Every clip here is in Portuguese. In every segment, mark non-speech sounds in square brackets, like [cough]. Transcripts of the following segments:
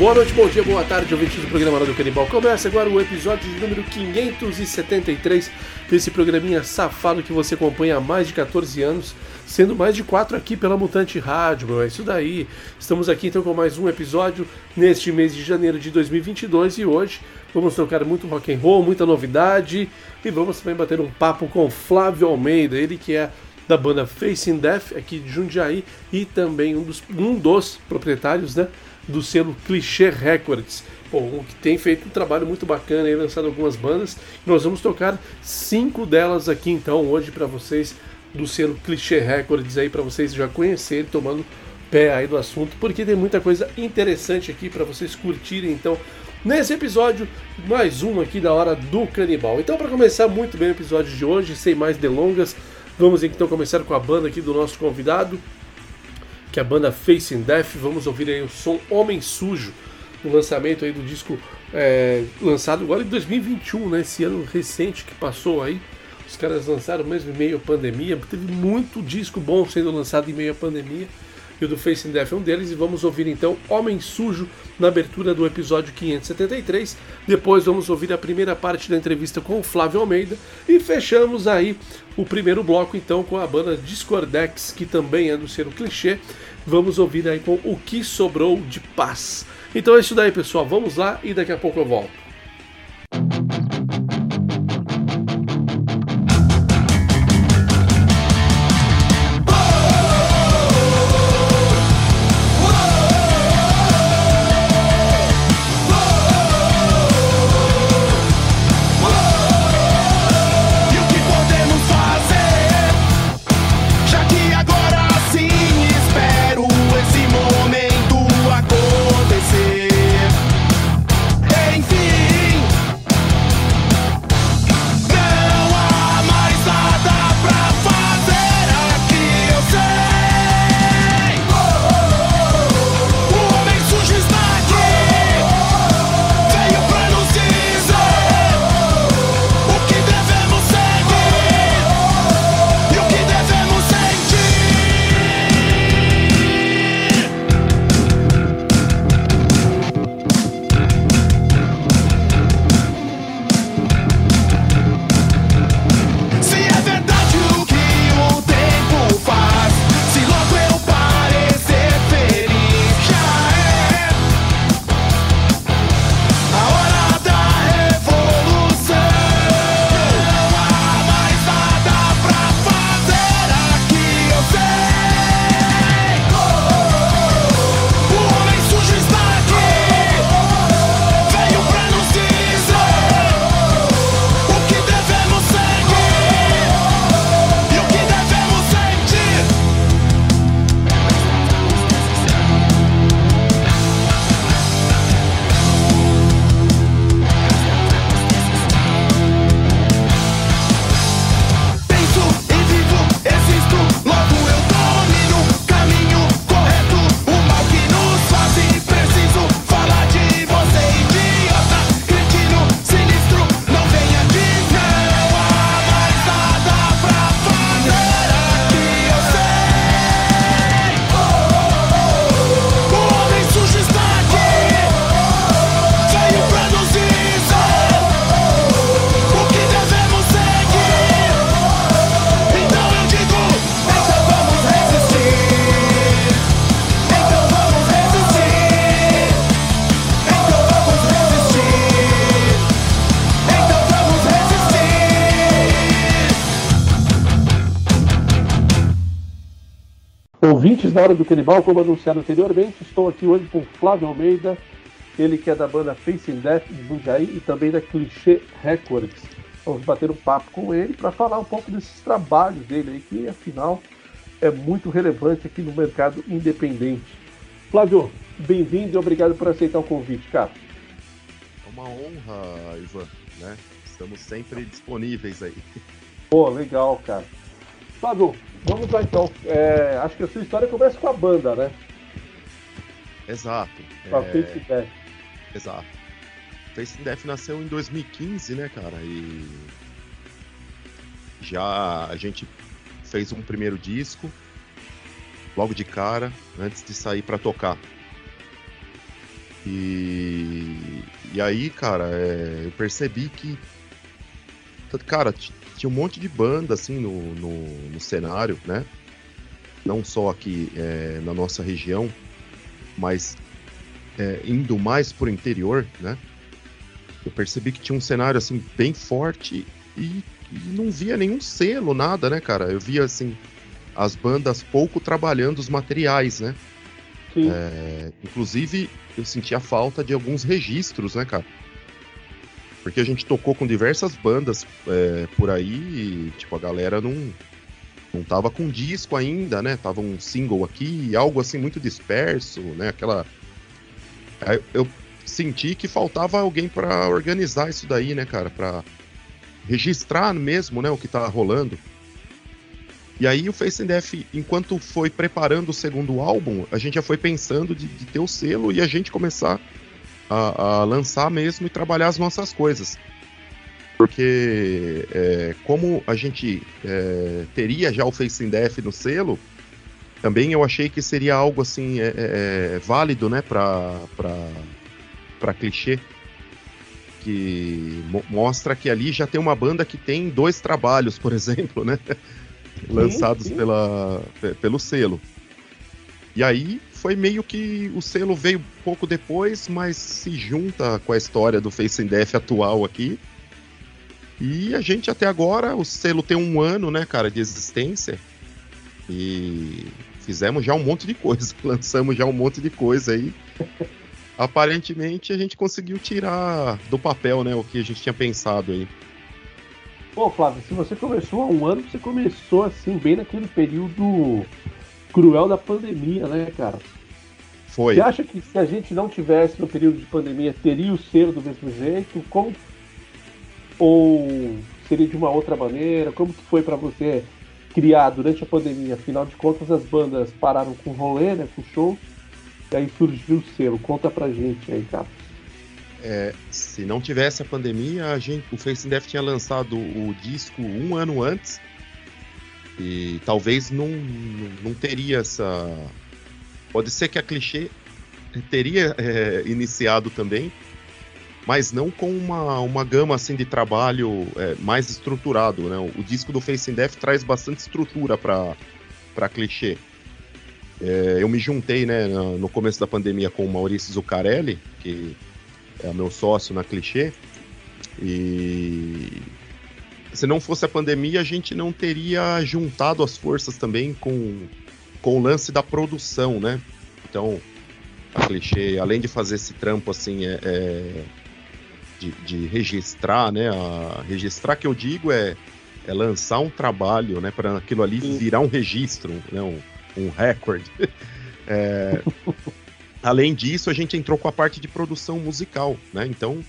Boa noite, bom dia, boa tarde, ouvintes do programa Hora do Canibal. Começa agora o episódio de número 573 desse programinha safado que você acompanha há mais de 14 anos, sendo mais de 4 aqui pela Mutante Rádio, meu, é isso daí. Estamos aqui então com mais um episódio neste mês de janeiro de 2022 e hoje vamos tocar muito rock and roll, muita novidade e vamos também bater um papo com Flávio Almeida, ele que é da banda Facing Death aqui de Jundiaí e também um dos, um dos proprietários, né? Do selo Clichê Records. Bom, que tem feito um trabalho muito bacana e lançado algumas bandas. Nós vamos tocar cinco delas aqui então hoje para vocês do selo Clichê Records aí para vocês já conhecerem, tomando pé aí do assunto, porque tem muita coisa interessante aqui para vocês curtirem. Então, nesse episódio, mais um aqui da hora do canibal. Então, para começar muito bem o episódio de hoje, sem mais delongas, vamos então começar com a banda aqui do nosso convidado, que é a banda Facing Death. Vamos ouvir aí o som Homem Sujo, no lançamento aí do disco é, lançado agora em 2021, né? Esse ano recente que passou aí. Os caras lançaram mesmo em meio à pandemia. Teve muito disco bom sendo lançado em meio à pandemia. E o do Facing Death é um deles. E vamos ouvir então Homem Sujo na abertura do episódio 573. Depois vamos ouvir a primeira parte da entrevista com o Flávio Almeida. E fechamos aí o primeiro bloco então com a banda Discordex, que também é do selo clichê. Vamos ouvir aí com O Que Sobrou de Paz. Então é isso daí, pessoal. Vamos lá e daqui a pouco eu volto. Da Hora do Canibal, como anunciado anteriormente, estou aqui hoje com Flávio Almeida, ele que é da banda Facing Death de Jundiaí e também da Clichê Records. Vamos bater um papo com ele para falar um pouco desses trabalhos dele aí, que afinal é muito relevante aqui no mercado independente. Flávio, bem-vindo e obrigado por aceitar o convite, cara. É uma honra, Ivan, né? Estamos sempre disponíveis aí. Pô, legal, cara. Flávio, vamos lá então. É, acho que a sua história começa com a banda, né? Exato. Com a é, Face Death. Exato. Face Death nasceu em 2015, né, cara? E já a gente fez um primeiro disco logo de cara, antes de sair para tocar. E, e aí, cara, é, eu percebi que, cara, tinha um monte de banda assim no, no, no cenário, né? Não só aqui é, na nossa região, mas é, indo mais pro interior, né? Eu percebi que tinha um cenário assim bem forte e, e não via nenhum selo, nada, né, cara? Eu via assim as bandas pouco trabalhando os materiais, né? É, inclusive, eu senti a falta de alguns registros, né, cara? Porque a gente tocou com diversas bandas é, por aí e, tipo, a galera não, não tava com disco ainda, né? Tava um single aqui, algo assim muito disperso, né? Aquela. Eu senti que faltava alguém para organizar isso daí, né, cara? Pra registrar mesmo, né, o que tá rolando. E aí o Face Death, enquanto foi preparando o segundo álbum, a gente já foi pensando de, de ter o selo e a gente começar a, a, lançar mesmo e trabalhar as nossas coisas. Porque é, como a gente é, teria já o Face Death no selo, também eu achei que seria algo assim é, é, é válido, né, para para clichê que mo mostra que ali já tem uma banda que tem dois trabalhos, por [laughs] exemplo, né? lançados sim. Pela, pelo selo. E aí foi meio que o selo veio pouco depois, mas se junta com a história do Face atual aqui. E a gente até agora, o selo tem um ano, né, cara, de existência. E fizemos já um monte de coisa, [laughs] lançamos já um monte de coisa aí. Aparentemente a gente conseguiu tirar do papel, né, o que a gente tinha pensado aí. Pô, Flávio, se você começou há um ano, você começou assim, bem naquele período cruel da pandemia, né, cara? Foi. Você acha que se a gente não tivesse no período de pandemia, teria o selo do mesmo jeito? Como... Ou seria de uma outra maneira? Como que foi para você criar durante a pandemia? Afinal de contas, as bandas pararam com rolê, né, com show, e aí surgiu o selo. Conta pra gente aí, cara. É, se não tivesse a pandemia, a gente, o Face Death tinha lançado o disco um ano antes e talvez não, não teria essa. Pode ser que a clichê teria é, iniciado também, mas não com uma, uma gama assim de trabalho é, mais estruturado. Né? O, disco do Face Death traz bastante estrutura para clichê. É, eu me juntei né, no começo da pandemia com o Maurício Zuccarelli, que é meu sócio na Clichê. E se não fosse a pandemia, a gente não teria juntado as forças também com, com o lance da produção, né? Então, a Clichê, além de fazer esse trampo assim, é, é de, de, registrar, né? A, registrar que eu digo é, é lançar um trabalho, né? Para aquilo ali virar um registro, né? Um, um recorde. [laughs] é, Além disso, a gente entrou com a parte de produção musical, né? Então,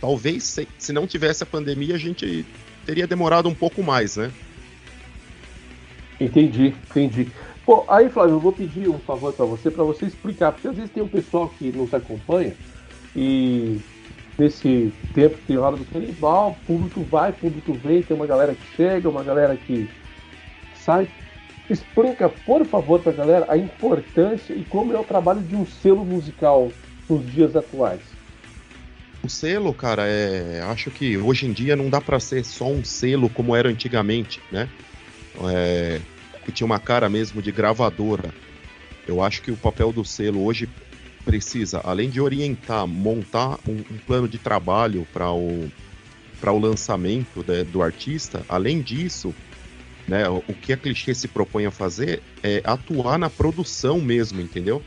talvez se, se não tivesse a pandemia, a gente teria demorado um pouco mais, né? Entendi, entendi. Pô, aí, Flávio, eu vou pedir um favor para você, para você explicar, porque às vezes tem um pessoal que nos acompanha e nesse tempo que tem hora do canibal, público vai, público vem, tem uma galera que chega, uma galera que sai. Explica, por favor, para a galera a importância e como é o trabalho de um selo musical nos dias atuais. O selo, cara, é, acho que hoje em dia não dá para ser só um selo como era antigamente, né? É, que tinha uma cara mesmo de gravadora. Eu acho que o papel do selo hoje precisa, além de orientar, montar um, um plano de trabalho para o, o lançamento né, do artista, além disso, né? O, que a clichê se propõe a fazer é atuar na produção mesmo, entendeu?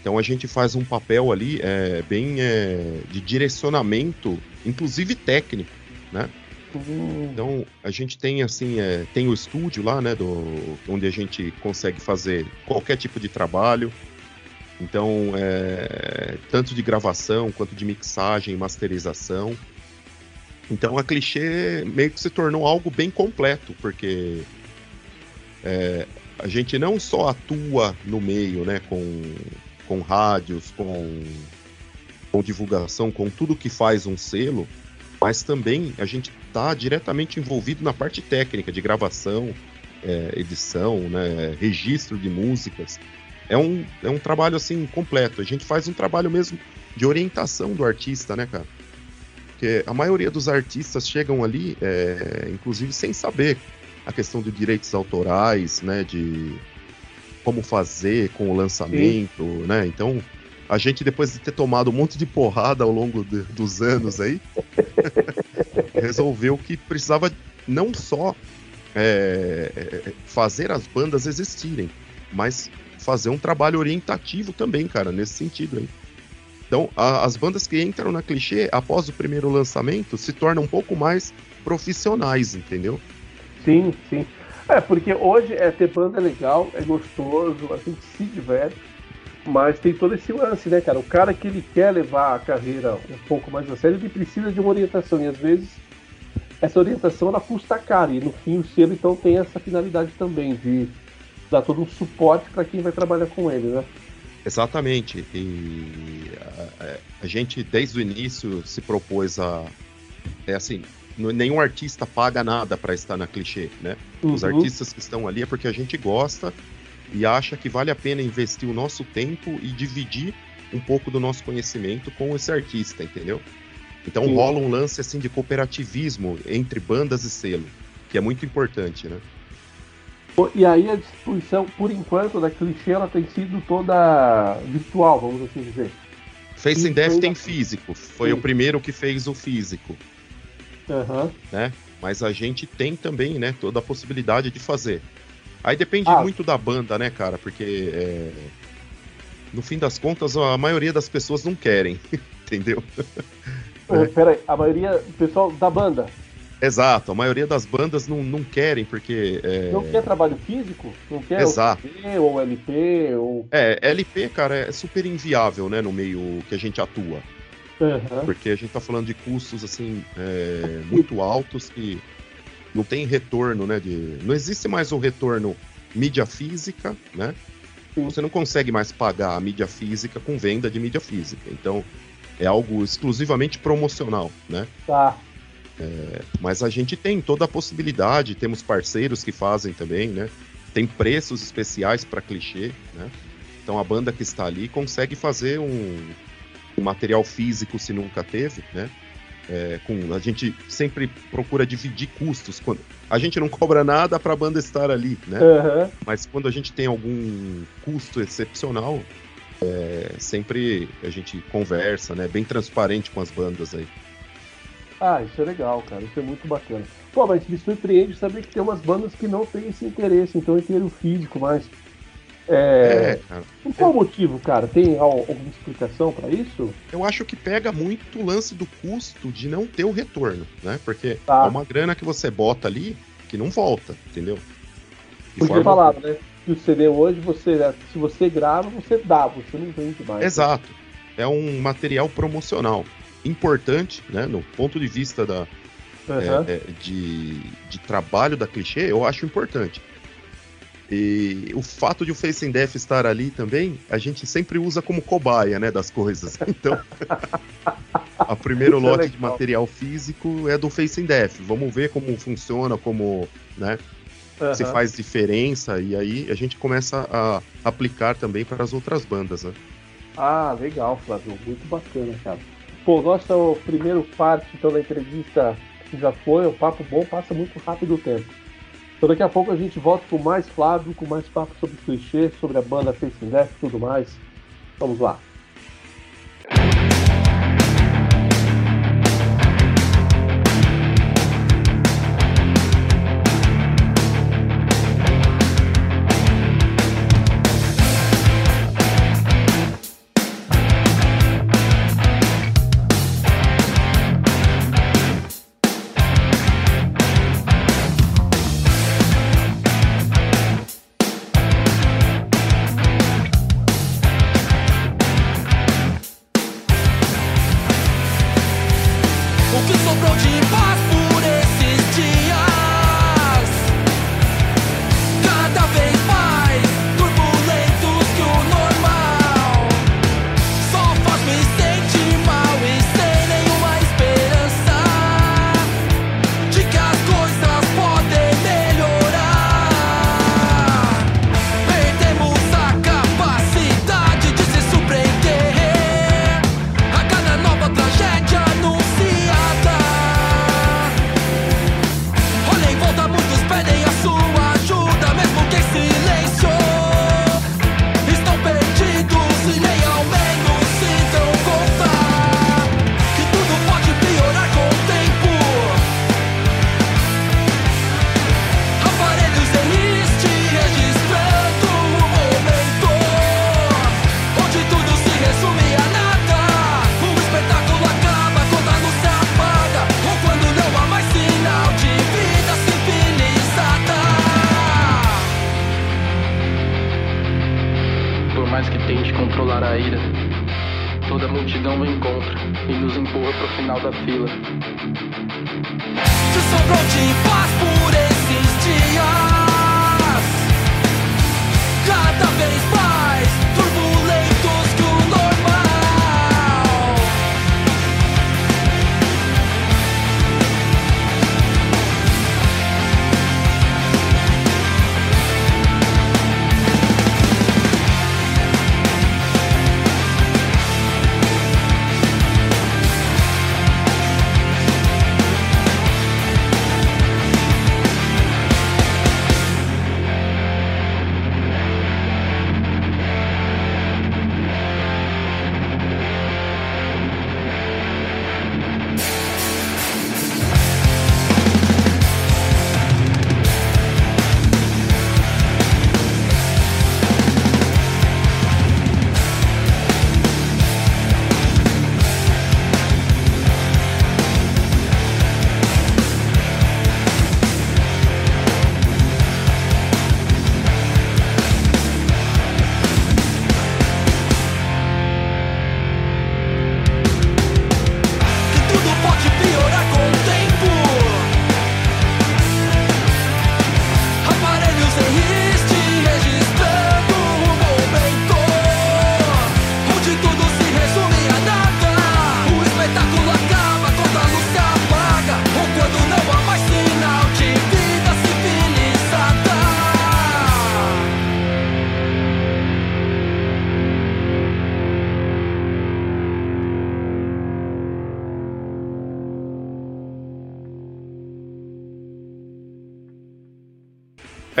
Então a gente faz um papel ali é, bem é, de direcionamento, inclusive técnico, né? Então a gente tem assim, é, tem o estúdio lá, né, do, onde a gente consegue fazer qualquer tipo de trabalho. Então, é, tanto de gravação quanto de mixagem, masterização. Então a clichê meio que se tornou algo bem completo, porque é, a gente não só atua no meio, né, com, com rádios, com, com divulgação, com tudo que faz um selo, mas também a gente está diretamente envolvido na parte técnica de gravação, é, edição, né, registro de músicas. É um, é um trabalho assim completo. A gente faz um trabalho mesmo de orientação do artista, né, cara? Porque a maioria dos artistas chegam ali, é, inclusive sem saber a questão de direitos autorais, né, de como fazer com o lançamento, Sim. né? Então, a gente depois de ter tomado um monte de porrada ao longo de, dos anos aí, [laughs] resolveu que precisava não só é, fazer as bandas existirem, mas fazer um trabalho orientativo também, cara, nesse sentido aí. Então, a, as bandas que entram na clichê após o primeiro lançamento se tornam um pouco mais profissionais, entendeu? Sim, sim. É, porque hoje é ter banda é legal, é gostoso, a gente se diverte, mas tem todo esse lance, né, cara? O cara que ele quer levar a carreira um pouco mais a sério, ele precisa de uma orientação, e às vezes essa orientação ela custa caro, e no fim o selo então tem essa finalidade também, de dar todo um suporte para quem vai trabalhar com ele, né? Exatamente. E a, a, gente, desde o início, se propôs a. É assim, nenhum artista paga nada para estar na clichê, né? Uhum. Os artistas que estão ali é porque a gente gosta e acha que vale a pena investir o nosso tempo e dividir um pouco do nosso conhecimento com esse artista, entendeu? Então Sim. rola um lance assim de cooperativismo entre bandas e selo, que é muito importante, né? E aí a distribuição, por enquanto, da clichê ela tem sido toda virtual, vamos assim dizer. Face in Death tem físico, foi Sim. o primeiro que fez o físico. Uhum. Né? Mas a gente tem também, né, toda a possibilidade de fazer. Aí depende ah. muito da banda, né, cara? Porque é... no fim das contas a maioria das pessoas não querem, [laughs] entendeu? É. Peraí, a maioria do pessoal da banda Exato, a maioria das bandas não, não querem, porque. É... Não quer trabalho físico? Não quer Exato. LP ou LP? Ou... É, LP, cara, é super inviável, né, no meio que a gente atua. Uhum. Porque a gente tá falando de custos, assim, é, muito altos que não tem retorno, né? De... Não existe mais o retorno mídia física, né? Sim. Você não consegue mais pagar a mídia física com venda de mídia física. Então, é algo exclusivamente promocional, né? Tá. É, mas a gente tem toda a possibilidade, temos parceiros que fazem também, né? Tem preços especiais para clichê, né? Então a banda que está ali consegue fazer um, material físico se nunca teve, né? É, com, a gente sempre procura dividir custos. Quando, a gente não cobra nada para a banda estar ali, né? Uhum. Mas quando a gente tem algum custo excepcional, é, sempre a gente conversa, né? Bem transparente com as bandas aí. Ah, isso é legal, cara. Isso é muito bacana. Pô, mas me surpreende saber que tem umas bandas que não têm esse interesse, então em ter o físico, mas. É, cara. Por qual é... motivo, cara? Tem alguma explicação para isso? Eu acho que pega muito o lance do custo de não ter o retorno, né? Porque tá. é uma grana que você bota ali que não volta, entendeu? De Porque forma... falava, né? Que o CD hoje, você, se você grava, você dá, você não vende mais. Exato. É um material promocional importante, né, no ponto de vista da, uhum. é, de, de trabalho da clichê, eu acho importante. E o fato de o Face in Death estar ali também, a gente sempre usa como cobaia, né, das coisas. [laughs] Então, a primeiro Isso é lote é de material físico é do Face in Death. Vamos ver como funciona, como, né, uhum. se faz diferença e aí a gente começa a aplicar também para as outras bandas, né? Ah, legal, Flávio, muito bacana, cara. Pô, nossa primeiro parte então da entrevista já foi, o papo bom passa muito rápido o tempo. Então daqui a pouco a gente volta com mais Flávio, com mais papo sobre clichê, sobre a banda Face e tudo mais. Vamos lá.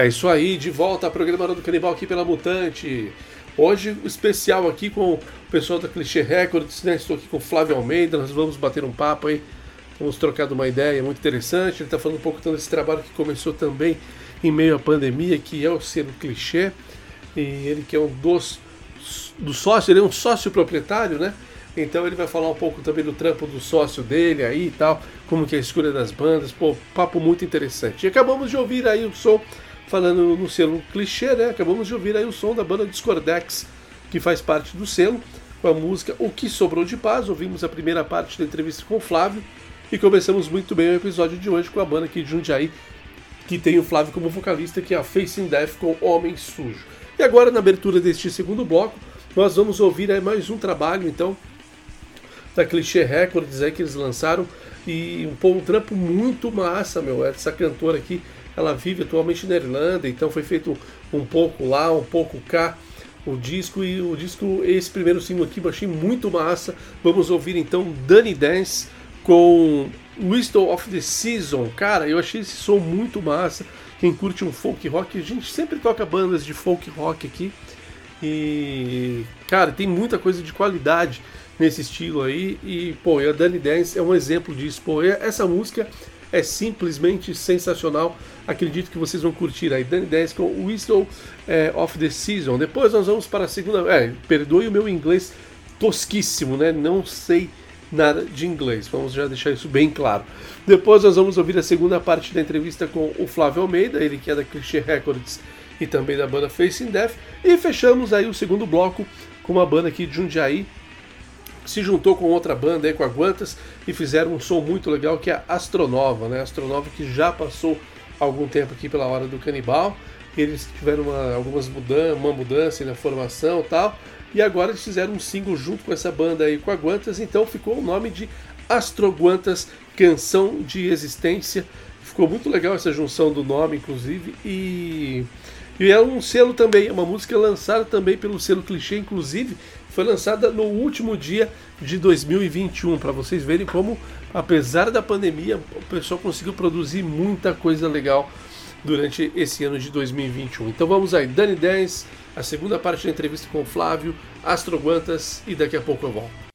É isso aí, de volta ao programa do Canibal aqui pela Mutante. Hoje, o especial aqui com o pessoal da Clichê Records, né? Estou aqui com o Flávio Almeida, nós vamos bater um papo aí, vamos trocar uma ideia muito interessante. Ele está falando um pouco então, desse trabalho que começou também em meio à pandemia, que é o selo Clichê. E ele que é um dos, do sócio, ele é um sócio proprietário, né? Então ele vai falar um pouco também do trampo do sócio dele aí e tal, como que é a escolha das bandas, pô, papo muito interessante. E acabamos de ouvir aí o som, falando no selo clichê, né? Acabamos de ouvir aí o som da banda Discordex, que faz parte do selo, com a música O Que Sobrou de Paz. Ouvimos a primeira parte da entrevista com o Flávio e começamos muito bem o episódio de hoje com a banda aqui de Jundiaí, que tem o Flávio como vocalista, que é a Facing Death com Homem Sujo. E agora, na abertura deste segundo bloco, nós vamos ouvir aí mais um trabalho, então, da Clichê Records aí que eles lançaram e um, um trampo muito massa, meu. Essa cantora aqui, ela vive atualmente na Irlanda, então foi feito um pouco lá, um pouco cá o disco e o disco, esse primeiro single aqui, eu achei muito massa. Vamos ouvir então Danny Dance com Whistle of the Season. Cara, eu achei esse som muito massa. Quem curte um folk rock, a gente sempre toca bandas de folk rock aqui. E, cara, tem muita coisa de qualidade nesse estilo aí. E, pô, a Danny Dance é um exemplo disso. Pô, essa música é simplesmente sensacional. Acredito que vocês vão curtir aí. Danny Dance com Whistle é, of the Season. Depois nós vamos para a segunda. É, perdoe o meu inglês tosquíssimo, né? Não sei nada de inglês. Vamos já deixar isso bem claro. Depois nós vamos ouvir a segunda parte da entrevista com o Flávio Almeida, ele que é da Clichê Records e também da banda Facing Death. E fechamos aí o segundo bloco com uma banda aqui de Jundiaí, se juntou com outra banda aí, com a Guantas, e fizeram um som muito legal que é a Astronova, né? Astronova que já passou algum tempo aqui pela hora do Canibal. Eles tiveram uma, algumas mudanças, uma mudança na formação e tal. E agora eles fizeram um single junto com essa banda aí, com a Guantas, então ficou o nome de Astroguantas, Canção de Existência. Ficou muito legal essa junção do nome, inclusive, e, e é um selo também, é uma música lançada também pelo selo Clichê, inclusive, foi lançada no último dia de 2021, para vocês verem como, apesar da pandemia, o pessoal conseguiu produzir muita coisa legal durante esse ano de 2021. Então vamos aí, Dani 10, a segunda parte da entrevista com o Flávio, Astroguantas e daqui a pouco eu volto.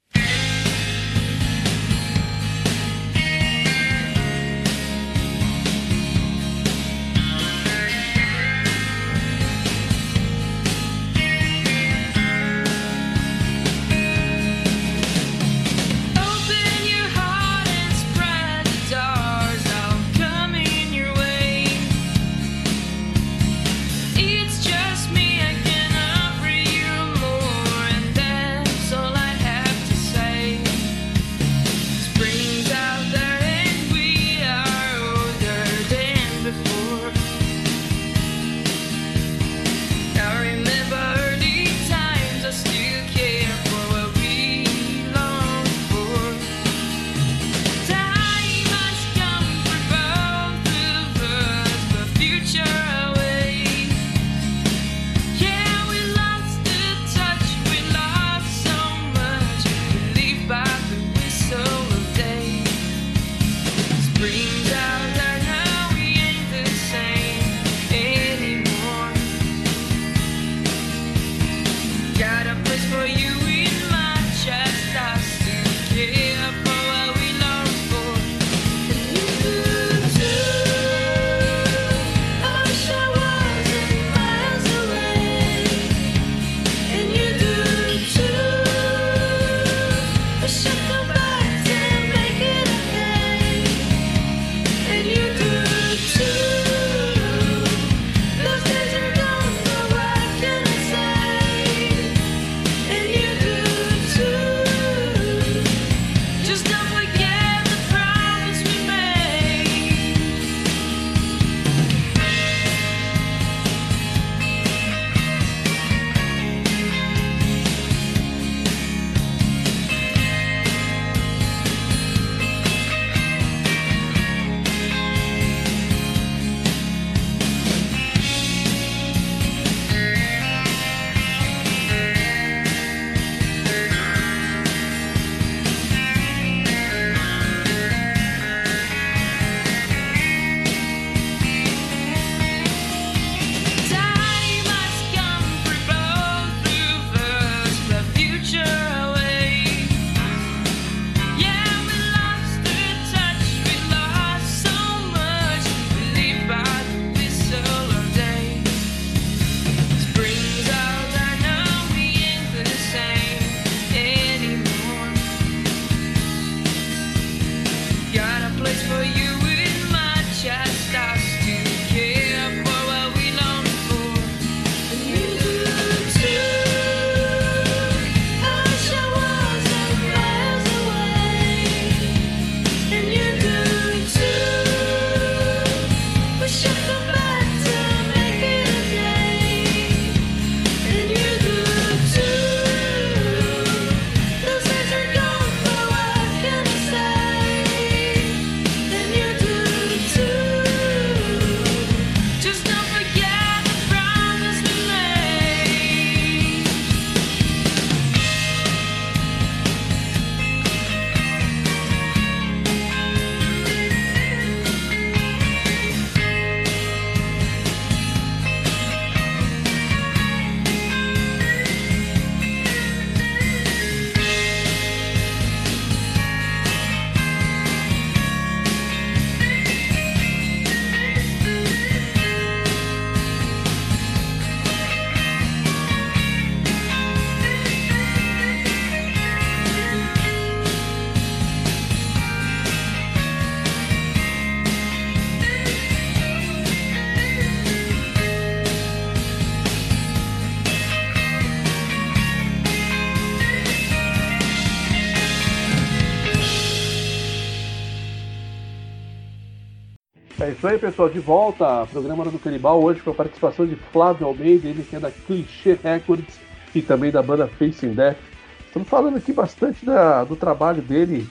Isso aí, pessoal. De volta, programa do Canibal, hoje com a participação de Flávio Almeida, ele que é da Clichê Records e também da banda Facing Death. Estamos falando aqui bastante da- do trabalho dele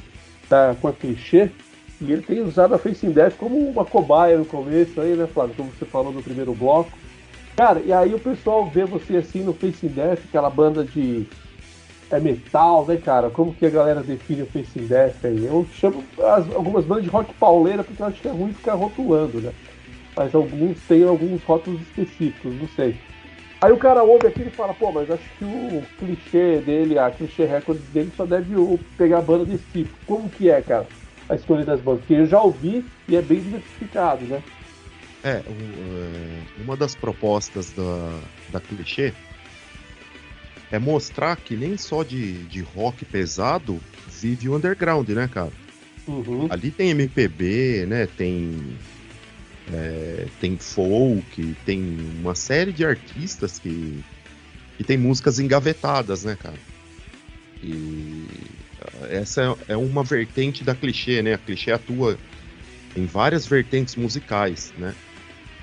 tá, com a Clichê e ele tem usado a Facing Death como uma cobaia no começo aí, né, Flávio? Como você falou no primeiro bloco. Cara, e aí o pessoal vê você assim no Facing Death, aquela banda de é metal, né, cara? Como que a galera define o Facing Death aí? Eu chamo as- algumas bandas de rock pauleira porque eu acho que é ruim ficar rotulando, né? Mas alguns têm alguns rótulos específicos, não sei. Aí o cara ouve aquilo e fala, pô, mas acho que o clichê dele, a clichê recorde dele só deve pegar banda desse tipo. Como que é, cara, a escolha das bandas? Porque eu já ouvi e é bem diversificado, né? É, é, uma das propostas da, da clichê é mostrar que nem só de, de rock pesado vive o underground, né, cara? Uhum. Ali tem MPB, né? Tem. é, tem folk, tem uma série de artistas que, que tem músicas engavetadas, né, cara? E essa é é uma vertente da clichê, né? A clichê atua em várias vertentes musicais, né?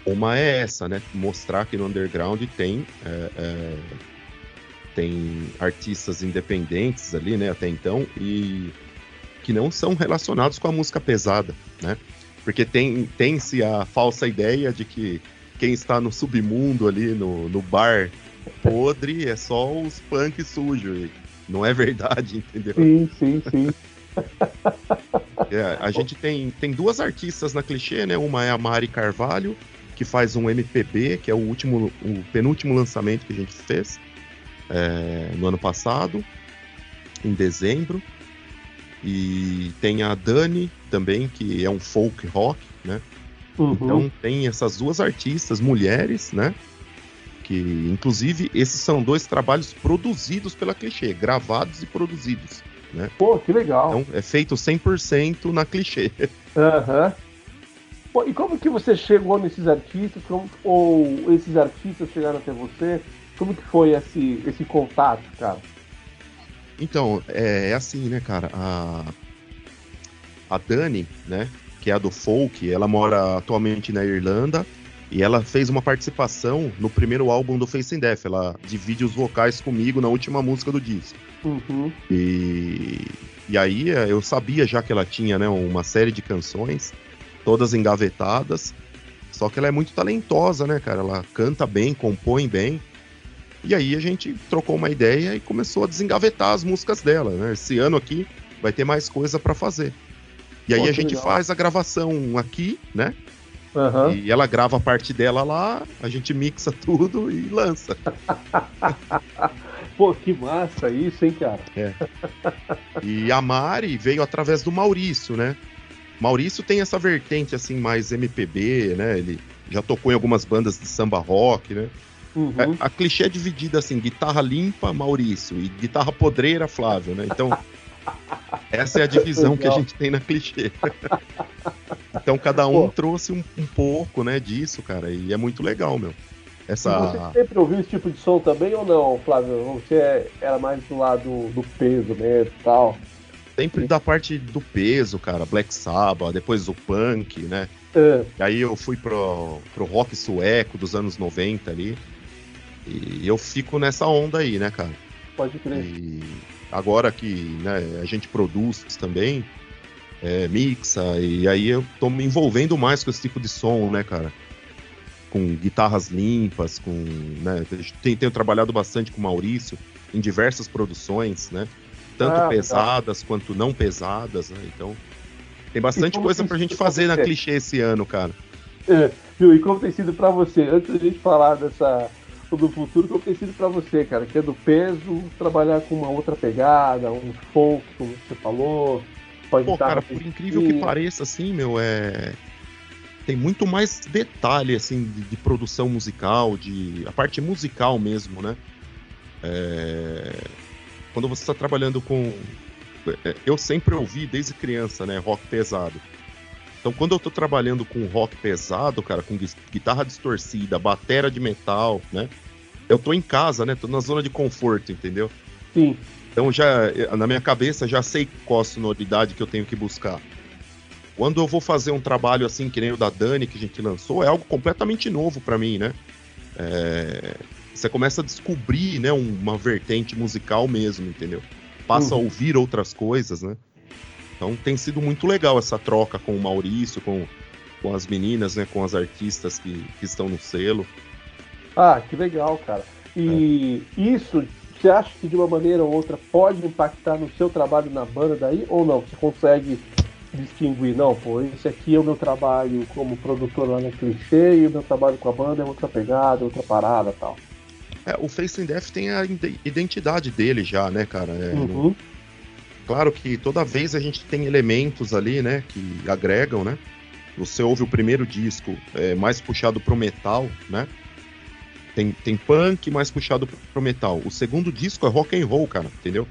Uma é essa, né? Mostrar que no underground tem é, é, tem artistas independentes ali, né? Até então e que não são relacionados com a música pesada, né? Porque tem tem-se a falsa ideia de que quem está no submundo ali, no, no bar podre, é só os punk sujos. Não é verdade, [laughs] entendeu? Sim, sim, sim. [laughs] É, a gente tem, tem duas artistas na clichê, né? Uma é a Mari Carvalho, que faz um MPB, que é o último, o penúltimo lançamento que a gente fez é, no ano passado, em dezembro. E tem a Dani também, que é um folk rock, né? Uhum. Então tem essas duas artistas, mulheres, né? Que, inclusive, esses são dois trabalhos produzidos pela clichê, gravados e produzidos. Pô, que legal. Então é feito 100% na clichê. Aham. Pô, e como que você chegou nesses artistas? Como- ou esses artistas chegaram até você? Como que foi esse, esse contato, cara? Então, é, é assim, né, cara? A, a Dani, né, que é a do folk, ela mora atualmente na Irlanda e ela fez uma participação no primeiro álbum do Face in Death. Ela divide os vocais comigo na última música do disco. Uhum. E, e aí é, eu sabia já que ela tinha né, uma série de canções, todas engavetadas. Só que ela é muito talentosa, né, cara? Ela canta bem, compõe bem. E aí a gente trocou uma ideia e começou a desengavetar as músicas dela, né? Esse ano aqui vai ter mais coisa pra fazer. E aí Pô, a gente legal. faz a gravação aqui, né? Aham. E ela grava a parte dela lá, a gente mixa [laughs] tudo e lança. [laughs] Pô, que massa isso, hein, cara? E a Mari veio através do Maurício, né? Maurício tem essa vertente assim mais MPB, né? Ele já tocou em algumas bandas de samba rock, né? Uhum. É, A clichê é dividida assim, guitarra limpa, Maurício, e guitarra podreira, Flávio, né? Então, essa é a divisão que a gente tem na clichê. Então, cada um Pô. trouxe um, um pouco, né, disso, cara, e é muito legal, meu. Essa... Você sempre ouviu esse tipo de som também ou não, Flávio? Você era mais do lado do peso mesmo e tal? Sempre da parte do peso, cara, Black Sabbath, depois o punk, né? É, aí eu fui pro, pro rock sueco dos anos 90 ali. E eu fico nessa onda aí, né, cara? pode crer. E agora que né, a gente produz também, é, mixa, e aí eu tô me envolvendo mais com esse tipo de som, né, cara? Com guitarras limpas, com. Né, tem- tenho trabalhado bastante com o Maurício em diversas produções, né? Tanto Ah, pesadas quanto não pesadas, né? Então. Tem bastante coisa pra gente fazer na clichê esse ano, cara. É, viu? E como tem sido pra você? Antes da gente falar dessa do futuro, como tem sido pra você, cara? Que é do peso, trabalhar com uma outra pegada, um folk, como você falou. Pode Pô, cara, por incrível que pareça, assim, meu, é. Tem muito mais detalhe, assim, de, de produção musical, de. A parte musical mesmo, né? É, Quando você está trabalhando com. é, Eu sempre ouvi desde criança, né? Rock pesado. Então, quando eu tô trabalhando com rock pesado, cara, com guitarra distorcida, batera de metal, né? Eu tô em casa, né? Tô na zona de conforto, entendeu? Sim. Então já na minha cabeça já sei qual a sonoridade que eu tenho que buscar. quando eu vou fazer um trabalho assim, que nem o da Dani, que a gente lançou, é algo completamente novo pra mim, né? É, você começa a descobrir, né, um- uma vertente musical mesmo, entendeu? Passa a Uhum. ouvir outras coisas, né? Então tem sido muito legal essa troca com o Maurício, com, com as meninas, né, com as artistas que, que estão no selo. Ah, que legal, cara. E isso, você acha que de uma maneira ou outra pode impactar no seu trabalho na banda daí? Ou não? Você consegue distinguir? Não, pô, esse aqui é o meu trabalho como produtor lá na Clichê e o meu trabalho com a banda é outra pegada, outra parada tal. É, o Face in Death tem a ide- identidade dele já, né, cara? É, não- Uhum. Claro que toda vez a gente tem elementos ali, né, que agregam, né? Você ouve o primeiro disco é, mais puxado pro metal, né? Tem, tem punk mais puxado pro metal. O segundo disco é rock and roll, cara, entendeu?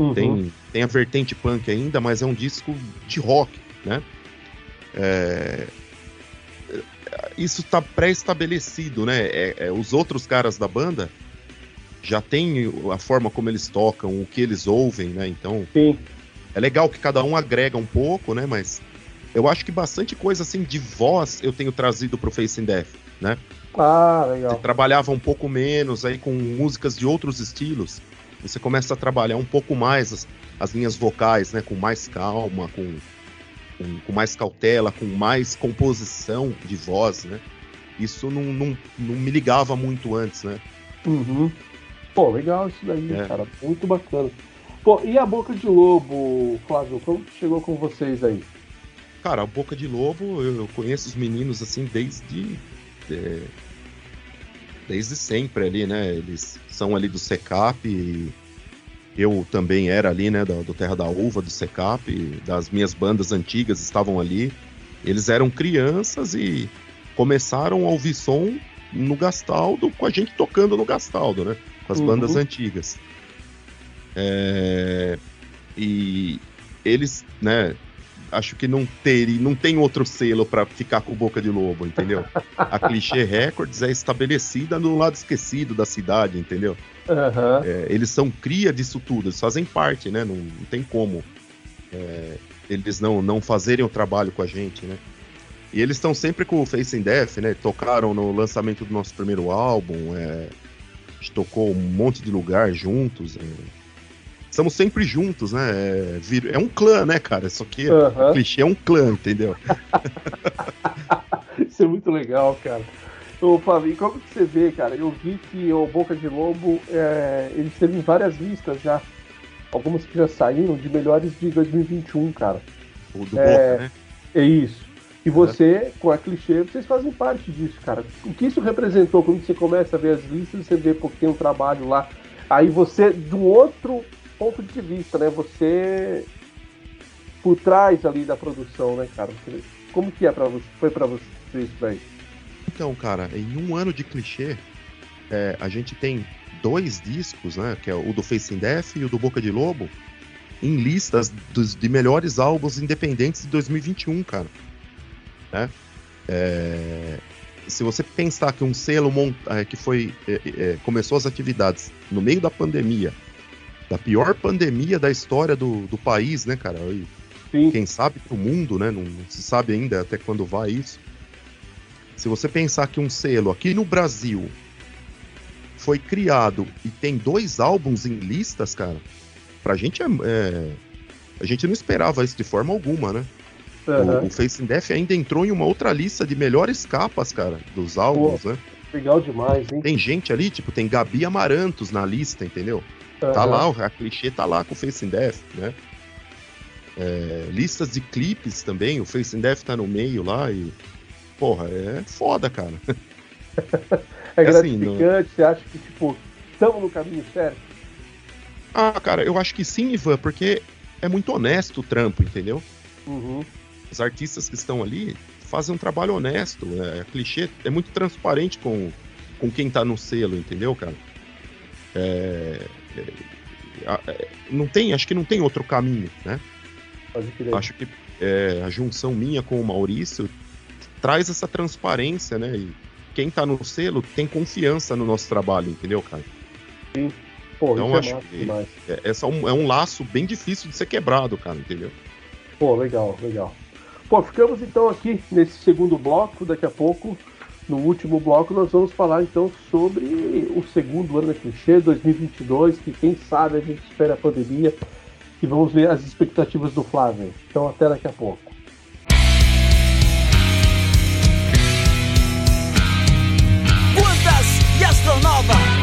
Uhum. Tem, tem a vertente punk ainda, mas é um disco de rock, né? É, Isso tá pré-estabelecido, né? É- é, os outros caras da banda já têm a forma como eles tocam, o que eles ouvem, né? Então Sim. é legal que cada um agrega um pouco, né? Mas eu acho que bastante coisa assim de voz eu tenho trazido pro Face in Death, né? Ah, Você legal. trabalhava um pouco menos aí com músicas de outros estilos. Você começa a trabalhar um pouco mais as, as linhas vocais, né? Com mais calma, com, com, com mais cautela, com mais composição de voz, né? Isso não, não, não me ligava muito antes, né? Uhum. Pô, legal isso daí, É. cara. Muito bacana. Pô, e a Boca de Lobo, Flávio, como que chegou com vocês aí? Cara, a Boca de Lobo, eu, conheço os meninos assim desde. é, desde sempre ali, né? Eles são ali do Secap. E eu também era ali, né? Do, do Terra da Uva, do Secap. Das minhas bandas antigas estavam ali. Eles eram crianças e começaram a ouvir som no Gastaldo, com a gente tocando no Gastaldo, né? As Uhum. bandas antigas. É, e eles, né? Acho que não teria, não tem outro selo pra ficar com boca de lobo, entendeu? A Clichê [laughs] Records é estabelecida no lado esquecido da cidade, entendeu? Aham. É, eles são cria disso tudo, eles fazem parte, né? Não, não tem como é, eles não, não fazerem o trabalho com a gente, né? E eles estão sempre com o Face in Death, né? Tocaram no lançamento do nosso primeiro álbum, é, gente tocou um monte de lugar juntos. é. Estamos sempre juntos, né? É, é um clã, né, cara? Só que o clichê é um clã, entendeu? [laughs] Isso é muito legal, cara. Ô, Flávio, e como que você vê, cara? Eu vi que o Boca de Lobo, é, eles teve em várias listas já. Algumas que já saíram de melhores de 2021, cara. O do É. Boca, né? É isso. E você, com a clichê, vocês fazem parte disso, cara. O que isso representou quando você começa a ver as listas, você vê porque tem um trabalho lá. Aí você, de um outro ponto de vista, né? Você por trás ali da produção, né, cara? Como que é para você? Foi pra você isso daí? Então, cara, em um ano de clichê, é, a gente tem dois discos, né? Que é o do Face in Death e o do Boca de Lobo, em listas dos, de melhores álbuns independentes de 2021, cara. Né? É, se você pensar que um selo mon- é, que foi é, é, começou as atividades no meio da pandemia, da pior pandemia da história do, do país, né, cara? E quem sabe pro mundo, né? Não, não se sabe ainda até quando vai isso. Se você pensar que um selo aqui no Brasil foi criado e tem dois álbuns em listas, cara, pra gente é, é- a gente não esperava isso de forma alguma, né? Aham. O, o Face in Death ainda entrou em uma outra lista de melhores capas, cara, dos álbuns, né? Legal demais, hein? Tem gente ali, tipo, tem Gabi Amarantos na lista, entendeu? Tá Aham. lá, o- a clichê tá lá com o Face in Death, né? É, listas de clipes também, o Face in Death tá no meio lá e. Porra, é foda, cara. [laughs] É assim, gratificante, você acha que, tipo, estamos no caminho certo? Ah, cara, eu acho que sim, Ivan, porque é muito honesto o trampo, entendeu? Uhum. Os artistas que estão ali fazem um trabalho honesto. É, a clichê é muito transparente com, com quem tá no selo, entendeu, cara? É, é, é, não tem, acho que não tem outro caminho, né? Acho que é, a junção minha com o Maurício traz essa transparência, né? E quem tá no selo tem confiança no nosso trabalho, entendeu, cara? Pô, então, isso é acho que-. É, essa é um, é um laço bem difícil de ser quebrado, cara, entendeu? Pô, legal, legal. Bom, ficamos então aqui nesse segundo bloco. Daqui a pouco, no último bloco, nós vamos falar então sobre o segundo ano da clichê 2022, que quem sabe a gente espera a pandemia e vamos ver as expectativas do Flávio. Então até daqui a pouco. Quantas e Astronova,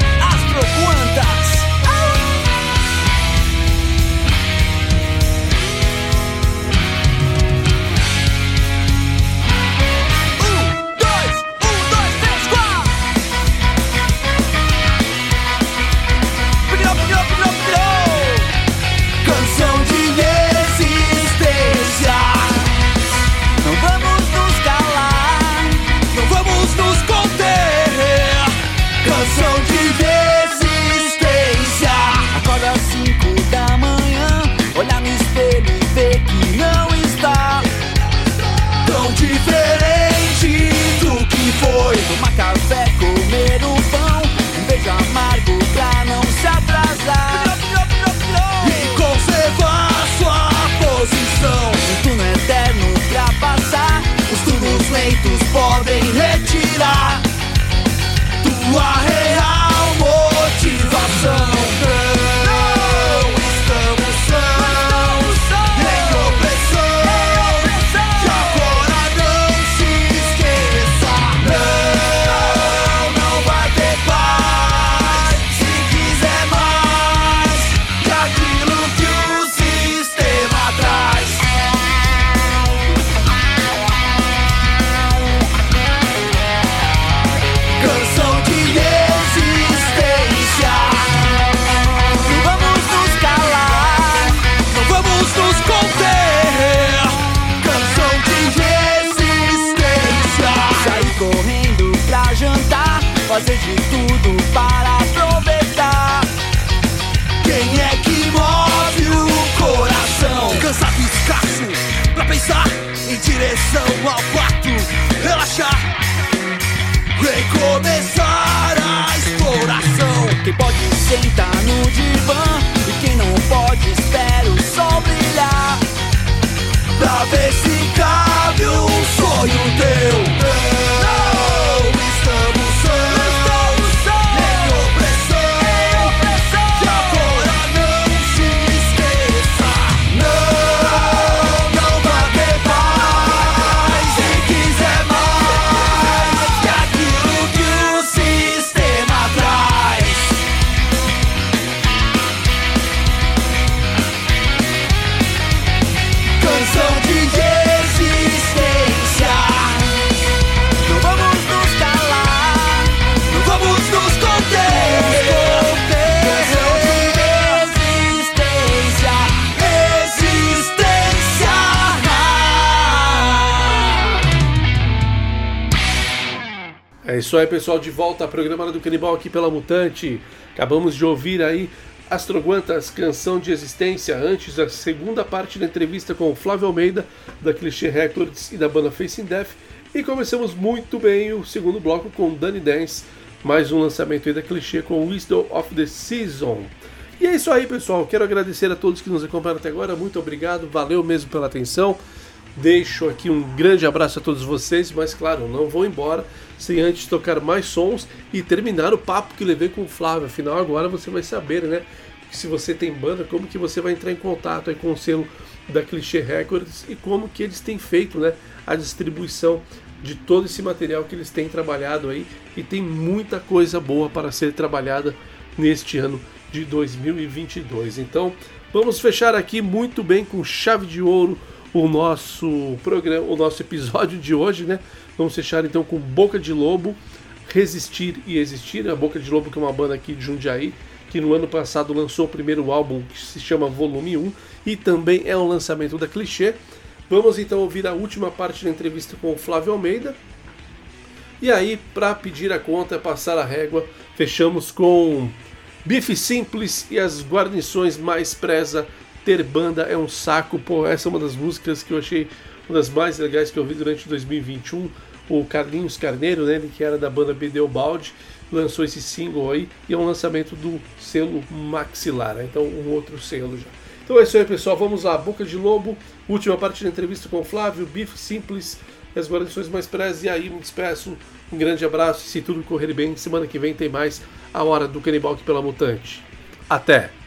isso aí, pessoal, de volta ao programa do Canibal aqui pela Mutante. Acabamos de ouvir aí Astroguantas, canção de existência, antes a segunda parte da entrevista com o Flávio Almeida, da Clichê Records e da banda Facing Death. E começamos muito bem o segundo bloco com Danny Dance, mais um lançamento aí da Clichê com Wisdom of the Season. E é isso aí, pessoal. Quero agradecer a todos que nos acompanharam até agora. Muito obrigado, valeu mesmo pela atenção. Deixo aqui um grande abraço a todos vocês, mas claro, não vou embora sem antes tocar mais sons e terminar o papo que levei com o Flávio. Afinal, agora você vai saber, né? Se você tem banda, como que você vai entrar em contato com o selo da Clichê Records e como que eles têm feito, né? A distribuição de todo esse material que eles têm trabalhado aí e tem muita coisa boa para ser trabalhada neste ano de 2022. Então, vamos fechar aqui muito bem com chave de ouro o nosso programa, o nosso episódio de hoje, né? Vamos fechar então com Boca de Lobo, Resistir e Existir. A Boca de Lobo que é uma banda aqui de Jundiaí, que no ano passado lançou o primeiro álbum que se chama Volume 1 e também é um lançamento da Clichê. Vamos então ouvir a última parte da entrevista com o Flávio Almeida. E aí, para pedir a conta, passar a régua, fechamos com Bife Simples e as guarnições mais preza. Ter banda é um saco. Pô, essa é uma das músicas que eu achei uma das mais legais que eu vi durante 2021. O Carlinhos Carneiro, né, ele que era da banda Bedeu Balde, lançou esse single aí e é um lançamento do selo Maxilar, né, então um outro selo já. Então é isso aí, pessoal. Vamos lá. Boca de Lobo, última parte da entrevista com o Flávio, Bife Simples, as guarnições mais prezes. E aí, me despeço. Um grande abraço. E se tudo correr bem, semana que vem tem mais a hora do canibal aqui pela Mutante. Até!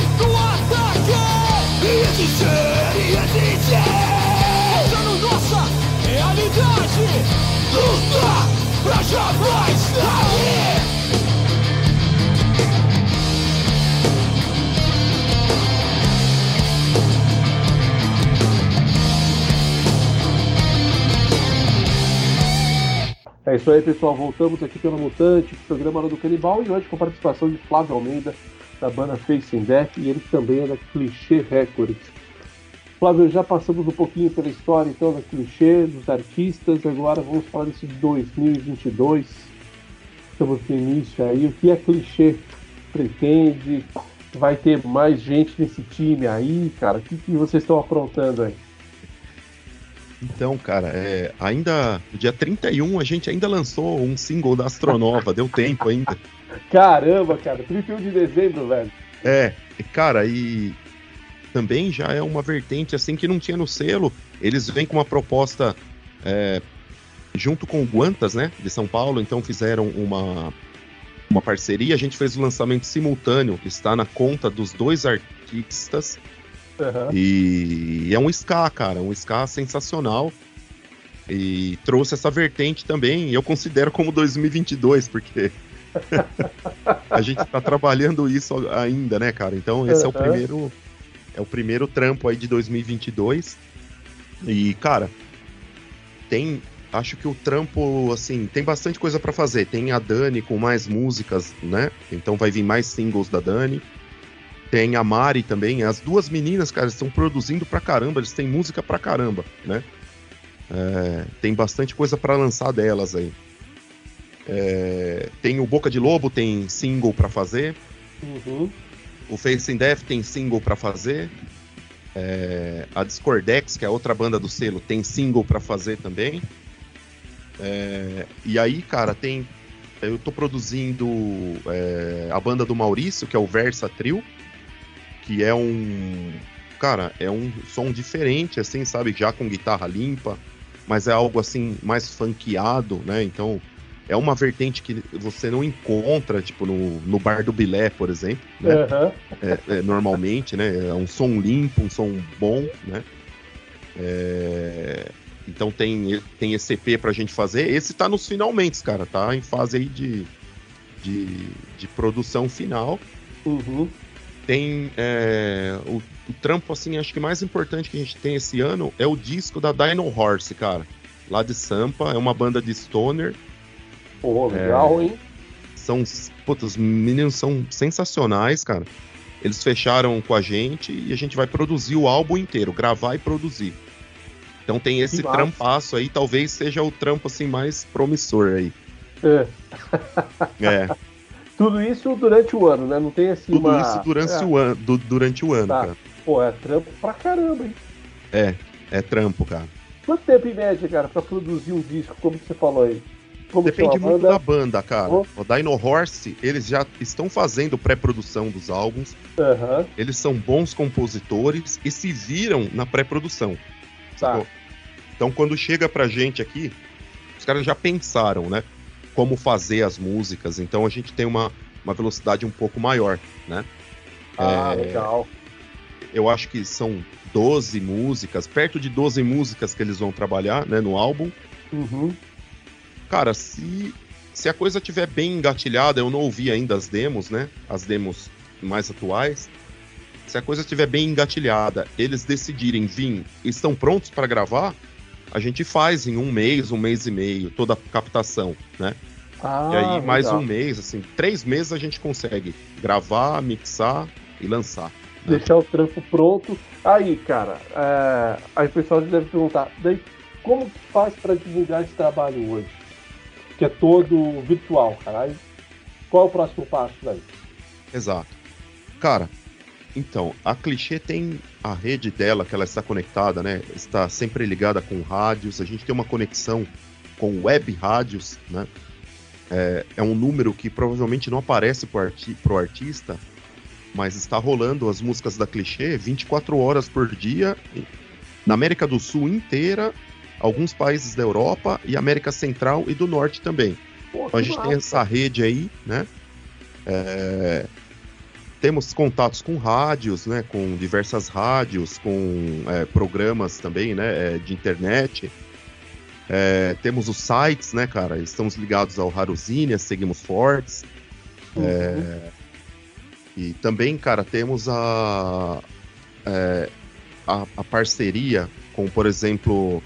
É isso aí, pessoal. Voltamos aqui pela Mutante, programa do Canibal, e hoje com a participação de Flávio Almeida, da banda Face in Death, e ele também é da Clichê Records. Flávio, já passamos um pouquinho pela história então da Clichê, dos artistas, agora vamos falar desse 2022. Estamos no início aí. O que a Clichê pretende? Vai ter mais gente nesse time aí, cara? O que, que vocês estão aprontando aí? Então, cara, é, ainda no dia 31 a gente ainda lançou um single da Astronova, deu tempo ainda. [laughs] Caramba, cara, 31 de dezembro, velho. É, cara, e também já é uma vertente assim que não tinha no selo. Eles vêm com uma proposta é, junto com o Guantas, né, de São Paulo, então fizeram uma, uma parceria. A gente fez o lançamento simultâneo, está na conta dos dois artistas. Aham. E é um ska, cara, um ska sensacional. E trouxe essa vertente também, eu considero como 2022, porque [laughs] a gente tá trabalhando isso ainda, né, cara? Então esse é o primeiro é o primeiro trampo aí de 2022. E, cara, tem acho que o trampo assim, tem bastante coisa pra fazer. Tem a Dani com mais músicas, né? Então vai vir mais singles da Dani. Tem a Mari também. As duas meninas, cara, estão produzindo pra caramba. Eles têm música pra caramba, né? É, tem bastante coisa pra lançar delas aí. É, tem o Boca de Lobo, tem single pra fazer. Uhum. O Face in Death tem single pra fazer. É, a Discordex, que é outra banda do selo, tem single pra fazer também. É, e aí, cara, tem. Eu tô produzindo é, a banda do Maurício, que é o Versa Trio, que é um. Cara, é um som diferente, assim, sabe? Já com guitarra limpa, mas é algo assim mais funkeado, né? Então é uma vertente que você não encontra, tipo, no, no bar do Bilé, por exemplo, né? Aham. é, é, normalmente, né? É um som limpo, um som bom, né? É, então tem, tem esse EP pra gente fazer. Esse tá nos finalmente, cara, tá em fase aí de, de, de produção final. Uhum. Tem é, o, o trampo, assim, acho que mais importante que a gente tem esse ano é o disco da Dino Horse, cara. Lá de Sampa, é uma banda de stoner. Pô, legal, hein? São, putz, os meninos são sensacionais, cara. Eles fecharam com a gente e a gente vai produzir o álbum inteiro, gravar e produzir. Então tem esse trampaço aí, talvez seja o trampo assim mais promissor aí. É. [laughs] É, Tudo isso durante o ano, né? Não tem assim tudo uma... isso durante, é, o ano, du- durante o ano, Tá. cara. Pô, é trampo pra caramba, hein? É, é trampo, cara. Quanto tempo em média, cara, pra produzir um disco, como você falou aí? Como Depende muito banda? da banda, cara. Oh. O Dino Horse, eles já estão fazendo pré-produção dos álbuns. Eles são bons compositores e se viram na pré-produção. tá. Então, quando chega pra gente aqui, os caras já pensaram, né? Como fazer as músicas. Então, a gente tem uma, uma velocidade um pouco maior, né? Ah, É, legal. Eu acho que são 12 músicas, perto de 12 músicas que eles vão trabalhar, né? No álbum. Uhum. Cara, se, se a coisa tiver bem engatilhada, eu não ouvi ainda as demos, né? As demos mais atuais. Se a coisa estiver bem engatilhada, eles decidirem vir e estão prontos para gravar, a gente faz em um mês, um mês e meio, toda a captação, né? Ah, e aí, mais legal. um mês, assim, três meses a gente consegue gravar, mixar e lançar. Deixar o trampo pronto. Aí, cara, é... aí o pessoal deve perguntar, daí, como que faz pra divulgar esse trabalho hoje? Que é todo virtual, cara. Aí, qual é o próximo passo daí? Exato. Cara, então, a Clichê tem a rede dela, que ela está conectada, né? Está sempre ligada com rádios. A gente tem uma conexão com web rádios, né? É, é um número que provavelmente não aparece pro, arti pro artista, mas está rolando as músicas da Clichê 24 horas por dia na América do Sul inteira, alguns países da Europa e América Central e do Norte também. Pô, Então a gente tem massa. essa rede aí, né? É, Temos contatos com rádios, né? Com diversas rádios, com é, programas também, né? é, de internet. É, temos os sites, né, cara? Estamos ligados ao Haruzine, seguimos fortes. Uhum. E também, cara, temos a, é, a, a parceria com, por exemplo,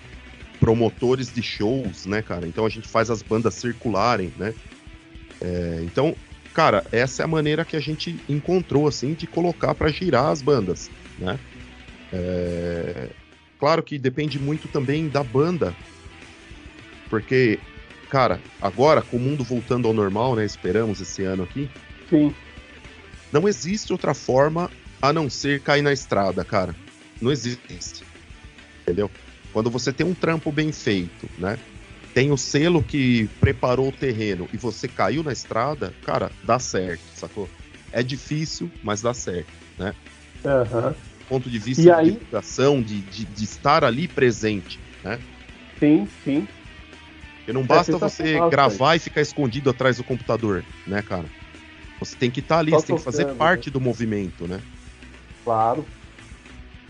promotores de shows, né, cara? Então a gente faz as bandas circularem, né? É, então, cara, essa é a maneira que a gente encontrou, assim, de colocar pra girar as bandas, né? É, claro que depende muito também da banda, porque, cara, agora com o mundo voltando ao normal, né? Esperamos esse ano aqui. Sim. Não existe outra forma a não ser cair na estrada, cara. Não existe. Entendeu? Quando você tem um trampo bem feito, né? Tem o selo que preparou o terreno e você caiu na estrada, cara, dá certo, sacou? É difícil, mas dá certo, né? Aham. Do ponto de vista E de aí- divulgação, de, de, de estar ali presente, né? Sim, sim. Porque não basta você sensacional, gravar e ficar escondido atrás do computador, né, cara? Você tem que estar ali, Só você tem que fazer tocando, parte do movimento, né? Claro.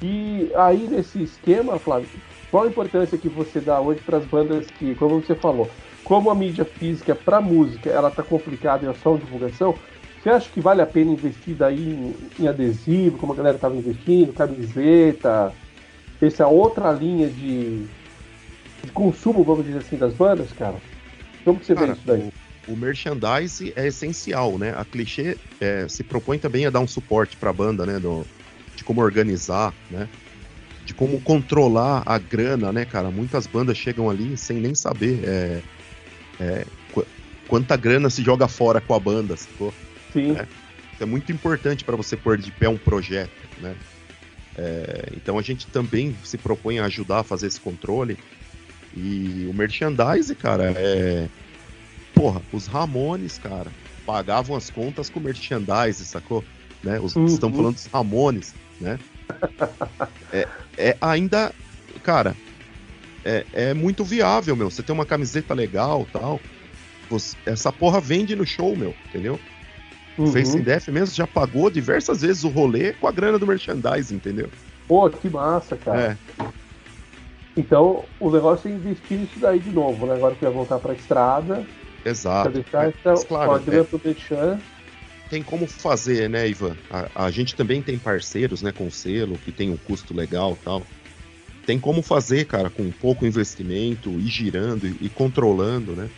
E aí, nesse esquema, Flávio, qual a importância que você dá hoje para as bandas que, como você falou, como a mídia física para música ela tá complicada e é só divulgação, você acha que vale a pena investir daí em, em adesivo, como a galera estava investindo, camiseta, essa outra linha de, de consumo, vamos dizer assim, das bandas, cara? Como que você vê Cara, isso daí? o, o merchandise é essencial, né? A clichê é, se propõe também a dar um suporte para a banda, né? do- de como organizar, né? De como controlar a grana, né, cara? Muitas bandas chegam ali sem nem saber é, é, qu- quanta grana se joga fora com a banda, sacou? Sim, é. Isso é muito importante para você pôr de pé um projeto, né? É, então a gente também se propõe a ajudar a fazer esse controle. E o merchandise, cara, é. Porra, os Ramones, cara, pagavam as contas com merchandise, sacou? Né? Os, Uhum. Estamos falando dos Ramones, né? é, é ainda. Cara, é, é muito viável, meu. Você tem uma camiseta legal tal. você- essa porra vende no show, meu, entendeu? O uhum. Face Death mesmo já pagou diversas vezes o rolê com a grana do merchandise, entendeu? Pô, que massa, cara. É, Então, o negócio é investir nisso daí de novo, né? Agora que vai voltar pra estrada, pra exato. deixar É, essa claro, ó, é, Merchan. Tem como fazer, né, Ivan? A, a gente também tem parceiros, né, com selo, que tem um custo legal e tal. Tem como fazer, cara, com pouco investimento, ir girando e, e controlando, né?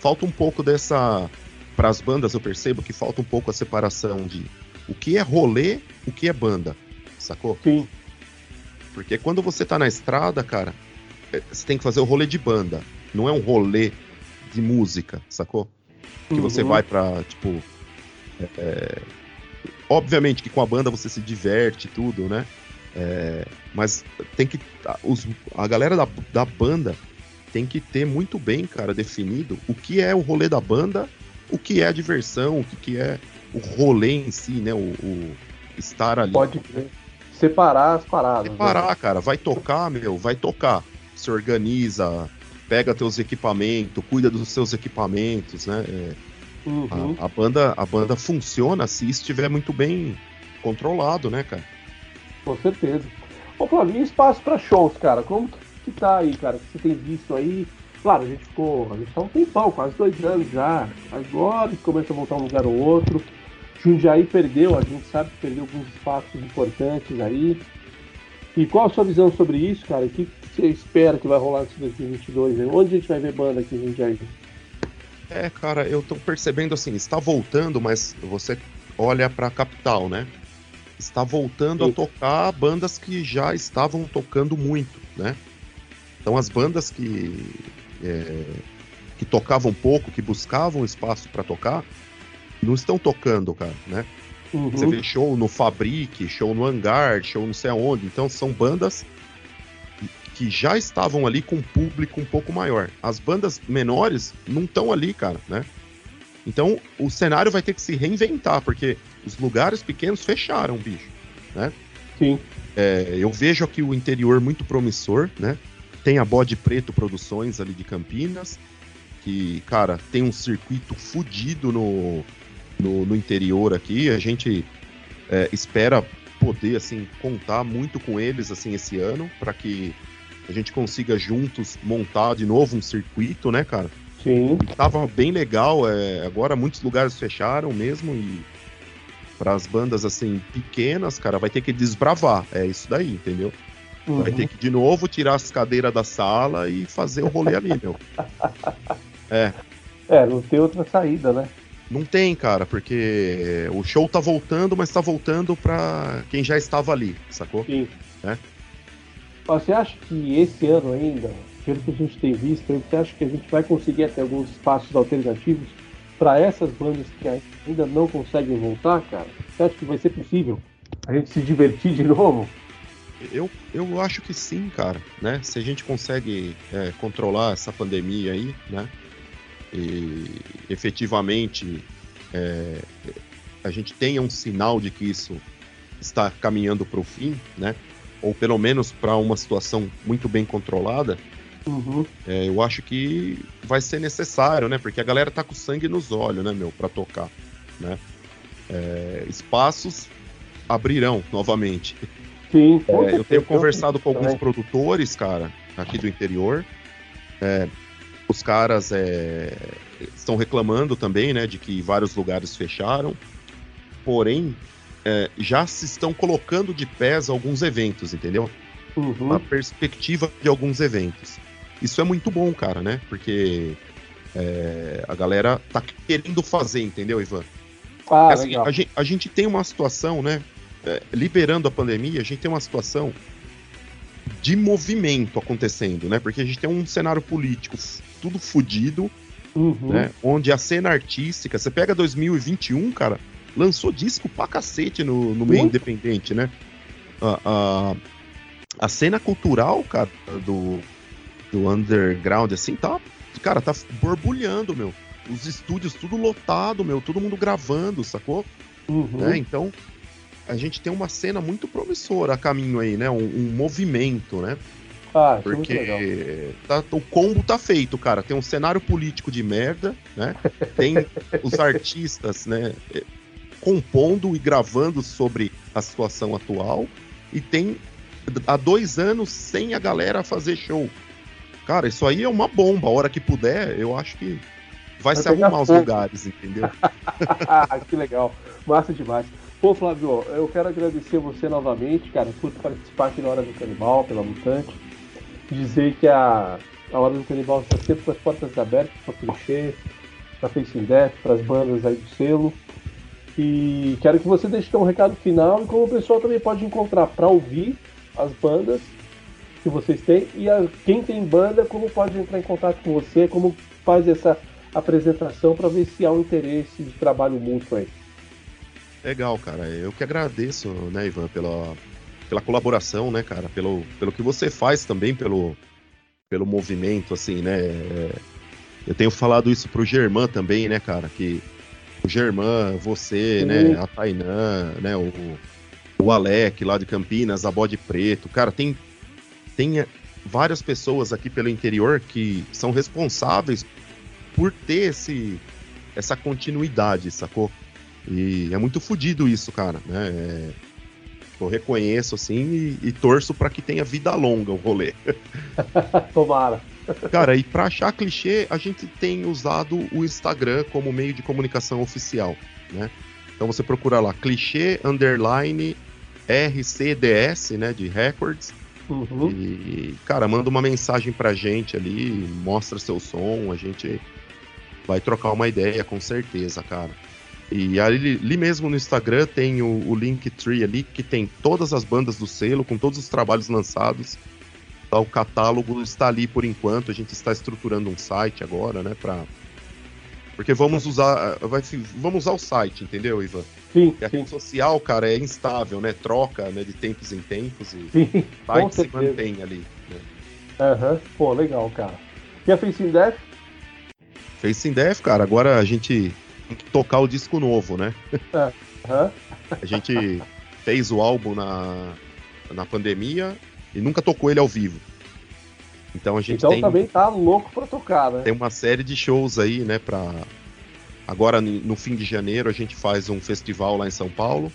Falta um pouco dessa. Para as bandas, eu percebo que falta um pouco a separação de o que é rolê, o que é banda, sacou? Sim, Porque quando você tá na estrada, cara, é, você tem que fazer o rolê de banda. Não é um rolê de música, sacou? Que você Uhum. vai pra, tipo. É, obviamente que com a banda você se diverte e tudo, né? É, mas tem que. a- Os, a galera da, da banda tem que ter muito bem, cara, definido o que é o rolê da banda, o que é a diversão, o que, que é o rolê em si, né? O, o estar ali. Pode crer. separar as paradas. né? Separar, cara. Vai tocar, meu, vai tocar. Se organiza, pega teus equipamentos, cuida dos seus equipamentos, né? É, Uhum. a, a banda, a banda funciona se estiver muito bem controlado, né, cara? Com certeza. Ô, Flávio, e espaço pra shows, cara? Como que, tá aí, cara? Que você tem visto aí? Claro, a gente ficou. A gente tá um tempão, quase dois anos já. Agora que começa a voltar um lugar ou outro. Jundiaí perdeu, a gente sabe que perdeu alguns espaços importantes aí. E qual a sua visão sobre isso, cara? O que você espera que vai rolar nesse 2022? aí? Onde a gente vai ver banda aqui em Jundiaí? É, cara, eu tô percebendo assim, está voltando, mas você olha pra capital, né? Está voltando Sim. a tocar bandas que já estavam tocando muito, né? Então as bandas que é, que tocavam pouco, que buscavam espaço pra tocar, não estão tocando, cara, né? Uhum. Você vê show no Fabrique, show no Hangar, show não sei aonde. Então são bandas que já estavam ali com um público um pouco maior. As bandas menores não estão ali, cara, né? Então o cenário vai ter que se reinventar, porque os lugares pequenos fecharam, bicho. Sim. É, eu vejo aqui o interior muito promissor, né? Tem a Bode Preto Produções ali de Campinas, que, cara, tem um circuito fudido no, no, no interior aqui. A gente é, espera poder, assim, contar muito com eles, assim, esse ano, para que a gente consiga juntos montar de novo um circuito, né, cara? Sim. Tava bem legal, é, agora muitos lugares fecharam mesmo e para as bandas assim pequenas, cara, vai ter que desbravar. É isso daí, entendeu? Vai Uhum. ter que de novo tirar as cadeiras da sala e fazer o rolê ali, meu. [laughs] É, É, não tem outra saída, né? não tem, cara, porque o show tá voltando, mas tá voltando pra quem já estava ali, sacou? Sim. É. Você acha que esse ano ainda, pelo que a gente tem visto, você acha que a gente vai conseguir até alguns espaços alternativos para essas bandas que ainda não conseguem voltar, cara? Você acha que vai ser possível a gente se divertir de novo? Eu, eu acho que sim, cara, né? Se a gente consegue é, controlar essa pandemia aí, né? E efetivamente é, a gente tenha um sinal de que isso está caminhando para o fim, né? Ou pelo menos para uma situação muito bem controlada, Uhum. é, eu acho que vai ser necessário, né? Porque a galera tá com sangue nos olhos, né, meu, para tocar, né? É, espaços abrirão novamente. Sim. É, eu tenho conversado com alguns produtores, cara, aqui do interior. É, os caras é, estão reclamando também, né, de que vários lugares fecharam. Porém, é, já se estão colocando de pés alguns eventos, entendeu? Uhum. A perspectiva de alguns eventos. Isso é muito bom, cara, né? Porque é, a galera tá querendo fazer, entendeu, Ivan? Ah, Assim, legal. a, gente, a gente tem uma situação, né? é, liberando a pandemia, a gente tem uma situação de movimento acontecendo, né? Porque a gente tem um cenário político tudo fudido, Uhum. né? Onde a cena artística, você pega 2021, cara, lançou disco pra cacete no, no meio Muito. independente, né? A, a, a cena cultural, cara, do, do underground, assim, tá, cara, tá borbulhando, meu. Os estúdios tudo lotado, meu, todo mundo gravando, sacou? Uhum. né? Então, a gente tem uma cena muito promissora a caminho aí, né? Um, um movimento, né? Ah, é. Porque tá- o combo tá feito, cara. Tem um cenário político de merda, né? Tem [laughs] os artistas, né? Compondo e gravando sobre a situação atual. E tem há dois anos sem a galera fazer show. Cara, isso aí é uma bomba. A hora que puder, eu acho que vai Vai se arrumar os lugares, entendeu? [laughs] Ah, que legal. Massa demais. Pô, Flávio, eu quero agradecer você novamente, cara, por participar aqui na Hora do Canibal, pela Mutante. Dizer que a, a Hora do Canibal está sempre com as portas abertas para clichê, para Face Death, para as bandas aí do selo. E quero que você deixe um recado final e como o pessoal também pode encontrar para ouvir as bandas que vocês têm e a- quem tem banda, como pode entrar em contato com você, como faz essa apresentação para ver se há um interesse de trabalho mútuo aí. Legal, cara. Eu que agradeço, né, Ivan, pela, pela colaboração, né, cara, pelo, pelo que você faz também, pelo, pelo movimento, assim, né. é, Eu tenho falado isso pro Germán também, né, cara, que o Germán, você, Sim. né, a Tainã, né, o, o Alec lá de Campinas, a Bode Preto, cara, tem, tem várias pessoas aqui pelo interior que são responsáveis por ter esse, essa continuidade, sacou? E é muito fodido isso, cara, né? É, eu reconheço, assim, e, e torço pra que tenha vida longa o rolê. [laughs] Tomara. Cara, e pra achar clichê, a gente tem usado o Instagram como meio de comunicação oficial, né? Então você procura lá, clichê, underline, RCDS, né, de records, Uhum. e, cara, manda uma mensagem pra gente ali, mostra seu som, a gente vai trocar uma ideia, com certeza, cara. E ali, ali mesmo no Instagram tem o, o Linktree ali, que tem todas as bandas do selo, com todos os trabalhos lançados. Tá, O catálogo está ali por enquanto, a gente está estruturando um site agora, né, pra... Porque vamos usar, vai, vamos usar o site, entendeu, Ivan? Sim, Porque a rede social, cara, é instável, né? Troca, né, de tempos em tempos e sim. o site se mantém ali. Né? Aham. Pô, legal, cara. E a Face in Death? Face in Death, cara, agora a gente tem que tocar o disco novo, né? Aham. A gente fez o álbum na, na pandemia e nunca tocou ele ao vivo. Então a gente Então tem, também tá louco pra tocar, né? tem uma série de shows aí, né, pra... Agora, no fim de janeiro, a gente faz um festival lá em São Paulo.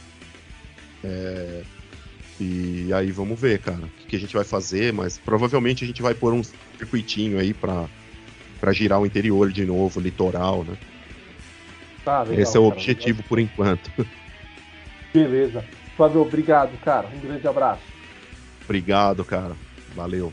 É, E aí vamos ver, cara, o que, a gente vai fazer, mas provavelmente a gente vai pôr um circuitinho aí pra, pra girar o interior de novo, litoral, né? Tá, legal, Esse é o cara. objetivo por enquanto. [laughs] Beleza. Flávio, obrigado, cara. Um grande abraço. Obrigado, cara. Valeu.